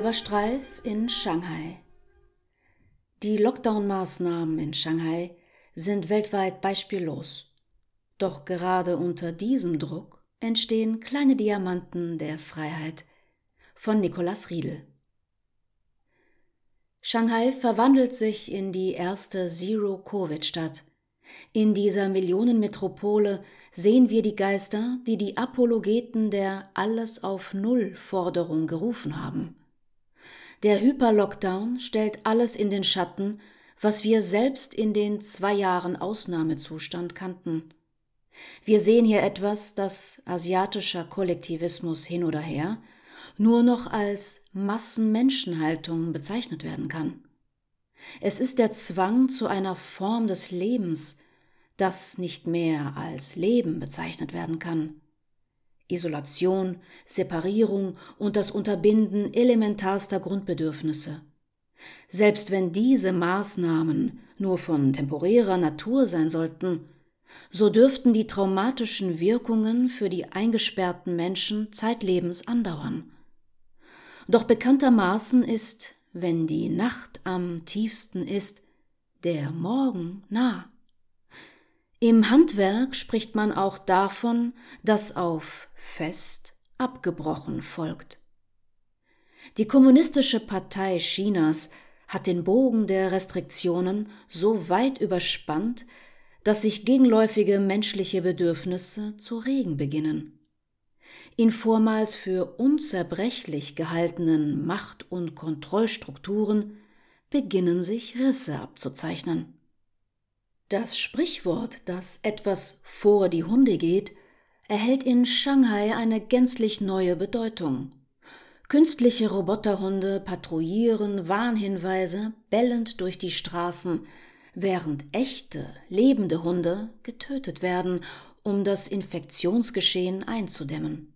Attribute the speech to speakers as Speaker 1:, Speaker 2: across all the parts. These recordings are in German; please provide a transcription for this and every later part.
Speaker 1: Silberstreif in Shanghai. Die Lockdown-Maßnahmen in Shanghai sind weltweit beispiellos. Doch gerade unter diesem Druck entstehen kleine Diamanten der Freiheit von Nicolas Riedel. Shanghai verwandelt sich in die erste Zero-Covid-Stadt. In dieser Millionenmetropole sehen wir die Geister, die die Apologeten der Alles auf Null Forderung gerufen haben. Der Hyperlockdown stellt alles in den Schatten, was wir selbst in den zwei Jahren Ausnahmezustand kannten. Wir sehen hier etwas, das asiatischer Kollektivismus hin oder her nur noch als Massenmenschenhaltung bezeichnet werden kann. Es ist der Zwang zu einer Form des Lebens, das nicht mehr als Leben bezeichnet werden kann. Isolation, Separierung und das Unterbinden elementarster Grundbedürfnisse. Selbst wenn diese Maßnahmen nur von temporärer Natur sein sollten, so dürften die traumatischen Wirkungen für die eingesperrten Menschen zeitlebens andauern. Doch bekanntermaßen ist, wenn die Nacht am tiefsten ist, der Morgen nah. Im Handwerk spricht man auch davon, dass auf Fest abgebrochen folgt. Die Kommunistische Partei Chinas hat den Bogen der Restriktionen so weit überspannt, dass sich gegenläufige menschliche Bedürfnisse zu regen beginnen in vormals für unzerbrechlich gehaltenen Macht- und Kontrollstrukturen beginnen sich Risse abzuzeichnen. Das Sprichwort, dass etwas vor die Hunde geht, erhält in Shanghai eine gänzlich neue Bedeutung. Künstliche Roboterhunde patrouillieren Warnhinweise bellend durch die Straßen, während echte, lebende Hunde getötet werden, um das Infektionsgeschehen einzudämmen.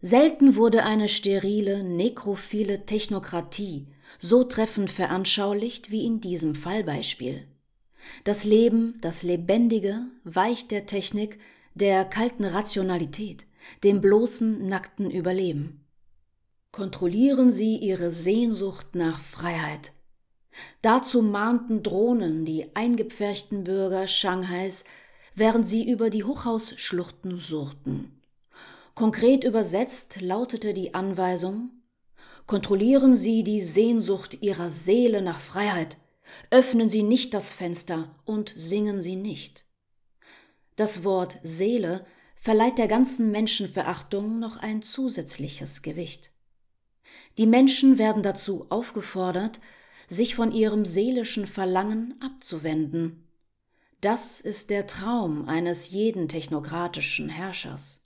Speaker 1: Selten wurde eine sterile, nekrophile Technokratie so treffend veranschaulicht wie in diesem Fallbeispiel. Das Leben, das Lebendige, weicht der Technik, der kalten Rationalität, dem bloßen, nackten Überleben. Kontrollieren Sie Ihre Sehnsucht nach Freiheit. Dazu mahnten Drohnen die eingepferchten Bürger Shanghais, während sie über die Hochhausschluchten surrten. Konkret übersetzt lautete die Anweisung Kontrollieren Sie die Sehnsucht Ihrer Seele nach Freiheit, öffnen Sie nicht das Fenster und singen Sie nicht. Das Wort Seele verleiht der ganzen Menschenverachtung noch ein zusätzliches Gewicht. Die Menschen werden dazu aufgefordert, sich von ihrem seelischen Verlangen abzuwenden. Das ist der Traum eines jeden technokratischen Herrschers.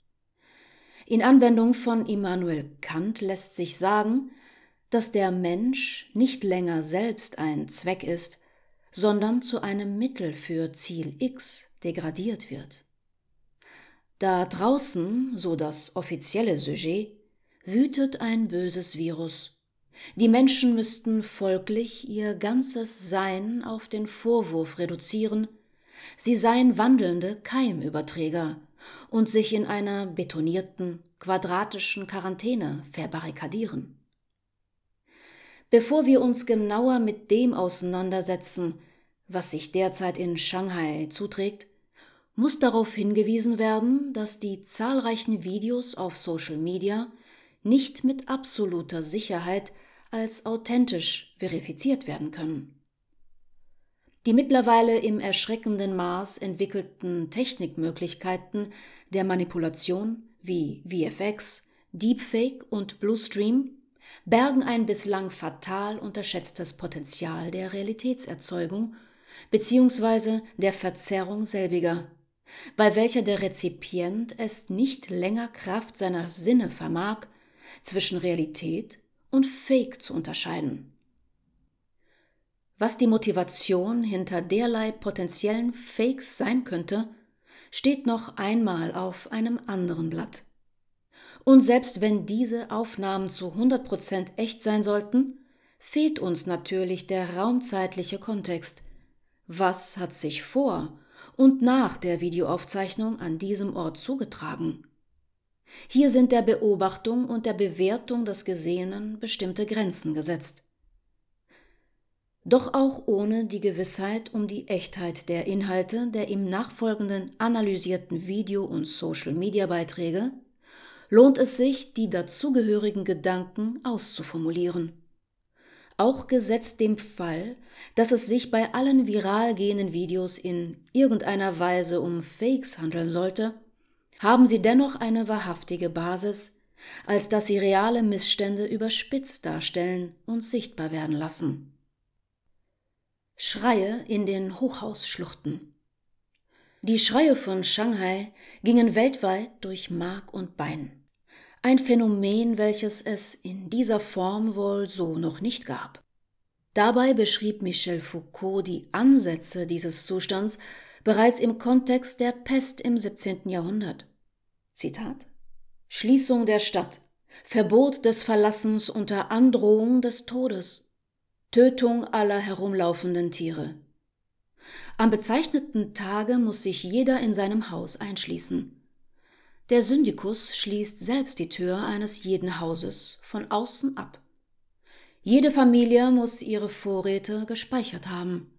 Speaker 1: In Anwendung von Immanuel Kant lässt sich sagen, dass der Mensch nicht länger selbst ein Zweck ist, sondern zu einem Mittel für Ziel X degradiert wird. Da draußen, so das offizielle Sujet, wütet ein böses Virus. Die Menschen müssten folglich ihr ganzes Sein auf den Vorwurf reduzieren, sie seien wandelnde Keimüberträger, und sich in einer betonierten, quadratischen Quarantäne verbarrikadieren. Bevor wir uns genauer mit dem auseinandersetzen, was sich derzeit in Shanghai zuträgt, muss darauf hingewiesen werden, dass die zahlreichen Videos auf Social Media nicht mit absoluter Sicherheit als authentisch verifiziert werden können. Die mittlerweile im erschreckenden Maß entwickelten Technikmöglichkeiten der Manipulation wie VFX, Deepfake und Bluestream bergen ein bislang fatal unterschätztes Potenzial der Realitätserzeugung bzw. der Verzerrung selbiger, bei welcher der Rezipient es nicht länger Kraft seiner Sinne vermag, zwischen Realität und Fake zu unterscheiden. Was die Motivation hinter derlei potenziellen Fakes sein könnte, steht noch einmal auf einem anderen Blatt. Und selbst wenn diese Aufnahmen zu 100% echt sein sollten, fehlt uns natürlich der raumzeitliche Kontext. Was hat sich vor und nach der Videoaufzeichnung an diesem Ort zugetragen? Hier sind der Beobachtung und der Bewertung des Gesehenen bestimmte Grenzen gesetzt. Doch auch ohne die Gewissheit um die Echtheit der Inhalte der im nachfolgenden analysierten Video- und Social-Media-Beiträge lohnt es sich, die dazugehörigen Gedanken auszuformulieren. Auch gesetzt dem Fall, dass es sich bei allen viral gehenden Videos in irgendeiner Weise um Fakes handeln sollte, haben sie dennoch eine wahrhaftige Basis, als dass sie reale Missstände überspitzt darstellen und sichtbar werden lassen. Schreie in den Hochhausschluchten Die Schreie von Shanghai gingen weltweit durch Mark und Bein. Ein Phänomen, welches es in dieser Form wohl so noch nicht gab. Dabei beschrieb Michel Foucault die Ansätze dieses Zustands bereits im Kontext der Pest im 17. Jahrhundert. Zitat Schließung der Stadt, Verbot des Verlassens unter Androhung des Todes, Tötung aller herumlaufenden Tiere. Am bezeichneten Tage muss sich jeder in seinem Haus einschließen. Der Syndikus schließt selbst die Tür eines jeden Hauses von außen ab. Jede Familie muss ihre Vorräte gespeichert haben.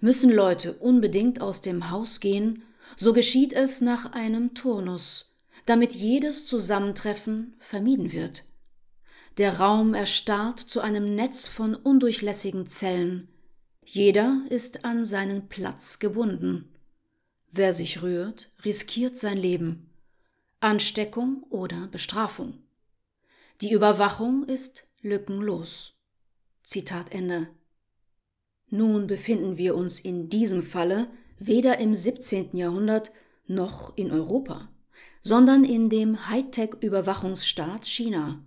Speaker 1: Müssen Leute unbedingt aus dem Haus gehen, so geschieht es nach einem Turnus, damit jedes Zusammentreffen vermieden wird. Der Raum erstarrt zu einem Netz von undurchlässigen Zellen. Jeder ist an seinen Platz gebunden. Wer sich rührt, riskiert sein Leben. Ansteckung oder Bestrafung. Die Überwachung ist lückenlos. Zitat Ende. Nun befinden wir uns in diesem Falle weder im 17. Jahrhundert noch in Europa, sondern in dem Hightech-Überwachungsstaat China,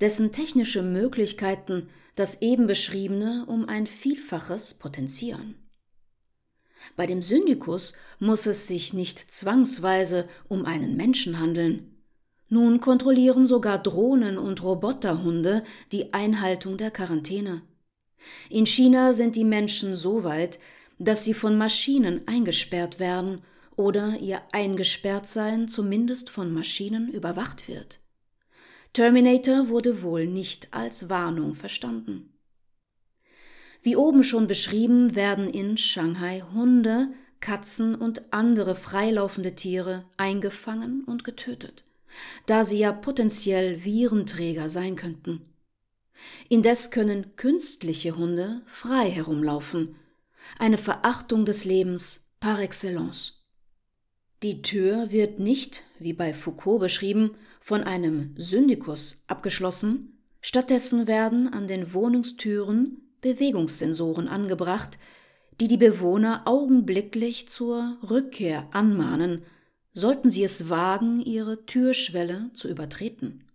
Speaker 1: dessen technische Möglichkeiten das eben beschriebene um ein Vielfaches potenzieren. Bei dem Syndikus muss es sich nicht zwangsweise um einen Menschen handeln. Nun kontrollieren sogar Drohnen und Roboterhunde die Einhaltung der Quarantäne. In China sind die Menschen so weit, dass sie von Maschinen eingesperrt werden oder ihr Eingesperrtsein zumindest von Maschinen überwacht wird. Terminator wurde wohl nicht als Warnung verstanden. Wie oben schon beschrieben, werden in Shanghai Hunde, Katzen und andere freilaufende Tiere eingefangen und getötet, da sie ja potenziell Virenträger sein könnten. Indes können künstliche Hunde frei herumlaufen, eine Verachtung des Lebens par excellence. Die Tür wird nicht, wie bei Foucault beschrieben, von einem Syndikus abgeschlossen, stattdessen werden an den Wohnungstüren Bewegungssensoren angebracht, die die Bewohner augenblicklich zur Rückkehr anmahnen, sollten sie es wagen, ihre Türschwelle zu übertreten.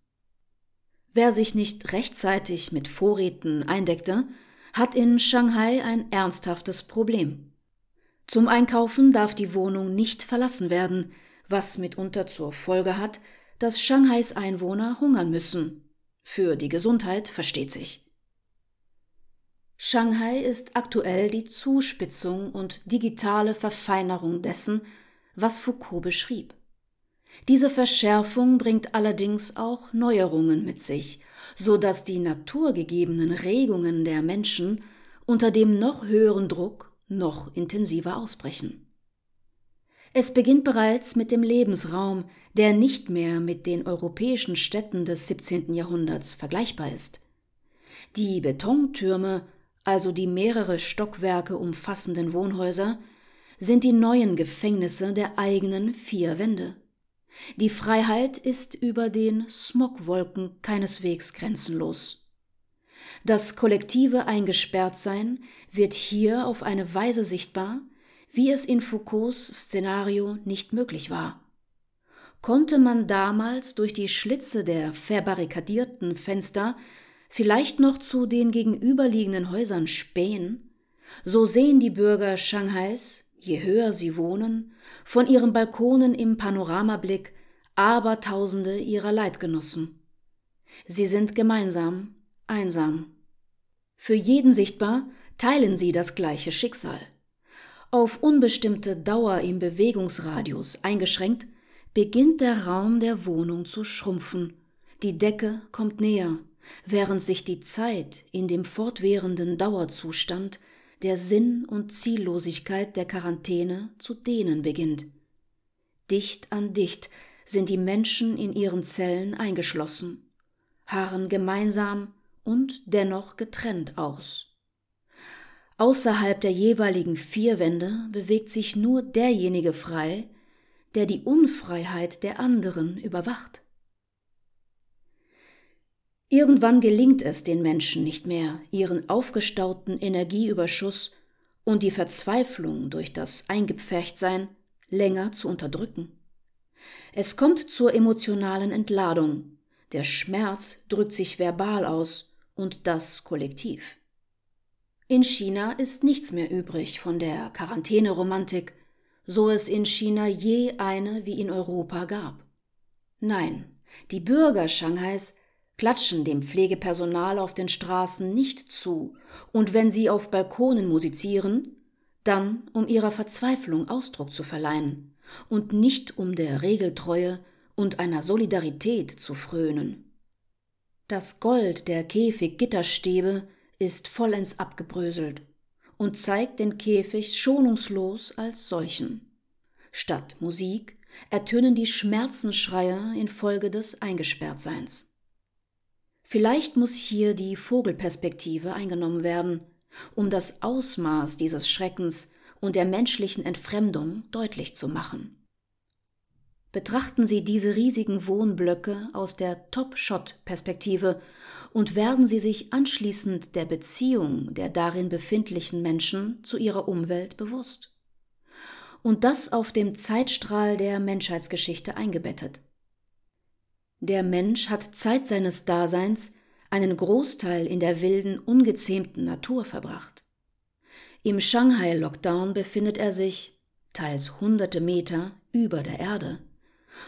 Speaker 1: Wer sich nicht rechtzeitig mit Vorräten eindeckte, hat in Shanghai ein ernsthaftes Problem. Zum Einkaufen darf die Wohnung nicht verlassen werden, was mitunter zur Folge hat, dass Shanghais Einwohner hungern müssen. Für die Gesundheit versteht sich. Shanghai ist aktuell die Zuspitzung und digitale Verfeinerung dessen, was Foucault beschrieb. Diese Verschärfung bringt allerdings auch Neuerungen mit sich, so dass die naturgegebenen Regungen der Menschen unter dem noch höheren Druck noch intensiver ausbrechen. Es beginnt bereits mit dem Lebensraum, der nicht mehr mit den europäischen Städten des 17. Jahrhunderts vergleichbar ist. Die Betontürme also die mehrere Stockwerke umfassenden Wohnhäuser, sind die neuen Gefängnisse der eigenen vier Wände. Die Freiheit ist über den Smogwolken keineswegs grenzenlos. Das kollektive Eingesperrtsein wird hier auf eine Weise sichtbar, wie es in Foucaults Szenario nicht möglich war. Konnte man damals durch die Schlitze der verbarrikadierten Fenster vielleicht noch zu den gegenüberliegenden Häusern spähen, so sehen die Bürger Shanghais, je höher sie wohnen, von ihren Balkonen im Panoramablick Abertausende ihrer Leidgenossen. Sie sind gemeinsam, einsam. Für jeden sichtbar teilen sie das gleiche Schicksal. Auf unbestimmte Dauer im Bewegungsradius eingeschränkt, beginnt der Raum der Wohnung zu schrumpfen. Die Decke kommt näher, während sich die Zeit in dem fortwährenden Dauerzustand der Sinn- und Ziellosigkeit der Quarantäne zu dehnen beginnt. Dicht an dicht sind die Menschen in ihren Zellen eingeschlossen, harren gemeinsam und dennoch getrennt aus. Außerhalb der jeweiligen vier Wände bewegt sich nur derjenige frei, der die Unfreiheit der anderen überwacht. Irgendwann gelingt es den Menschen nicht mehr, ihren aufgestauten Energieüberschuss und die Verzweiflung durch das Eingepferchtsein länger zu unterdrücken. Es kommt zur emotionalen Entladung, der Schmerz drückt sich verbal aus und das kollektiv. In China ist nichts mehr übrig von der Quarantäneromantik, so es in China je eine wie in Europa gab. Nein, die Bürger Shanghais klatschen dem Pflegepersonal auf den Straßen nicht zu, und wenn sie auf Balkonen musizieren, dann um ihrer Verzweiflung Ausdruck zu verleihen und nicht um der Regeltreue und einer Solidarität zu frönen. Das Gold der Käfiggitterstäbe ist vollends abgebröselt und zeigt den Käfig schonungslos als solchen. Statt Musik ertönen die Schmerzensschreie infolge des Eingesperrtseins. Vielleicht muss hier die Vogelperspektive eingenommen werden, um das Ausmaß dieses Schreckens und der menschlichen Entfremdung deutlich zu machen. Betrachten Sie diese riesigen Wohnblöcke aus der Top-Shot-Perspektive und werden Sie sich anschließend der Beziehung der darin befindlichen Menschen zu ihrer Umwelt bewusst. Und das auf dem Zeitstrahl der Menschheitsgeschichte eingebettet. Der Mensch hat Zeit seines Daseins einen Großteil in der wilden, ungezähmten Natur verbracht. Im Shanghai-Lockdown befindet er sich, teils hunderte Meter, über der Erde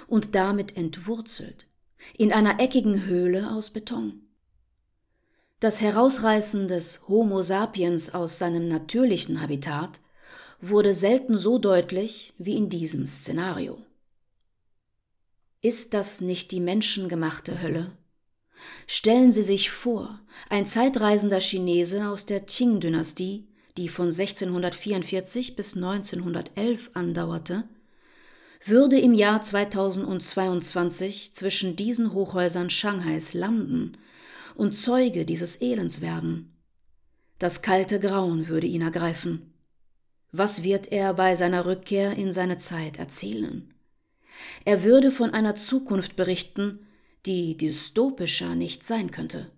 Speaker 1: und damit entwurzelt, in einer eckigen Höhle aus Beton. Das Herausreißen des Homo sapiens aus seinem natürlichen Habitat wurde selten so deutlich wie in diesem Szenario. Ist das nicht die menschengemachte Hölle? Stellen Sie sich vor, ein zeitreisender Chinese aus der Qing-Dynastie, die von 1644 bis 1911 andauerte, würde im Jahr 2022 zwischen diesen Hochhäusern Shanghais landen und Zeuge dieses Elends werden. Das kalte Grauen würde ihn ergreifen. Was wird er bei seiner Rückkehr in seine Zeit erzählen? Er würde von einer Zukunft berichten, die dystopischer nicht sein könnte.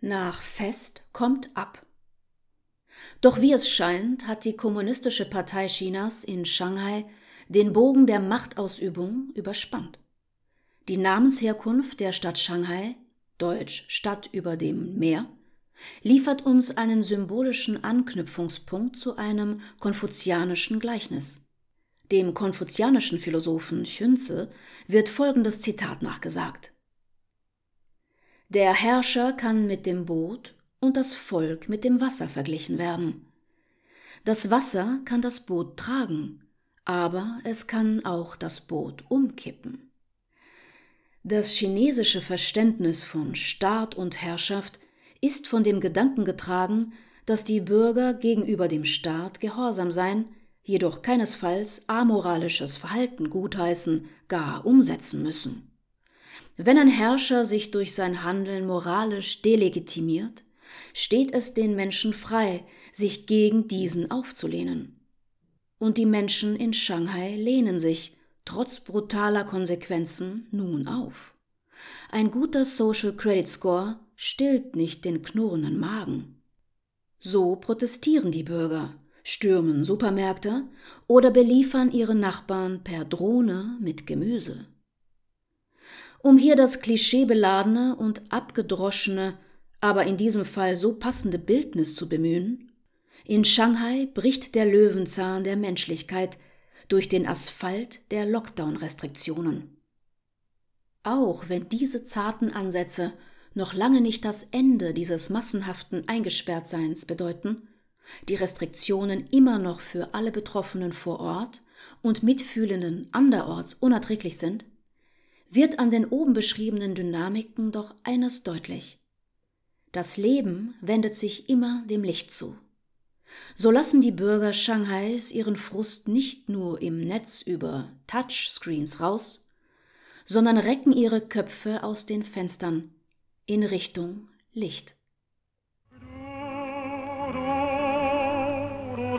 Speaker 1: Nach Fest kommt ab. Doch wie es scheint, hat die Kommunistische Partei Chinas in Shanghai den Bogen der Machtausübung überspannt. Die Namensherkunft der Stadt Shanghai, deutsch Stadt über dem Meer, liefert uns einen symbolischen Anknüpfungspunkt zu einem konfuzianischen Gleichnis. Dem konfuzianischen Philosophen Xunzi wird folgendes Zitat nachgesagt. Der Herrscher kann mit dem Boot und das Volk mit dem Wasser verglichen werden. Das Wasser kann das Boot tragen, aber es kann auch das Boot umkippen. Das chinesische Verständnis von Staat und Herrschaft ist von dem Gedanken getragen, dass die Bürger gegenüber dem Staat gehorsam sein, jedoch keinesfalls amoralisches Verhalten gutheißen, gar umsetzen müssen. Wenn ein Herrscher sich durch sein Handeln moralisch delegitimiert, steht es den Menschen frei, sich gegen diesen aufzulehnen. Und die Menschen in Shanghai lehnen sich, trotz brutaler Konsequenzen, nun auf. Ein guter Social Credit Score stillt nicht den knurrenden Magen. So protestieren die Bürger, stürmen Supermärkte oder beliefern ihre Nachbarn per Drohne mit Gemüse. Um hier das klischeebeladene und abgedroschene, aber in diesem Fall so passende Bildnis zu bemühen, in Shanghai bricht der Löwenzahn der Menschlichkeit durch den Asphalt der Lockdown-Restriktionen. Auch wenn diese zarten Ansätze noch lange nicht das Ende dieses massenhaften Eingesperrtseins bedeuten, die Restriktionen immer noch für alle Betroffenen vor Ort und Mitfühlenden anderorts unerträglich sind, wird an den oben beschriebenen Dynamiken doch eines deutlich. Das Leben wendet sich immer dem Licht zu. So lassen die Bürger Shanghais ihren Frust nicht nur im Netz über Touchscreens raus, sondern recken ihre Köpfe aus den Fenstern in Richtung Licht. Du, du, du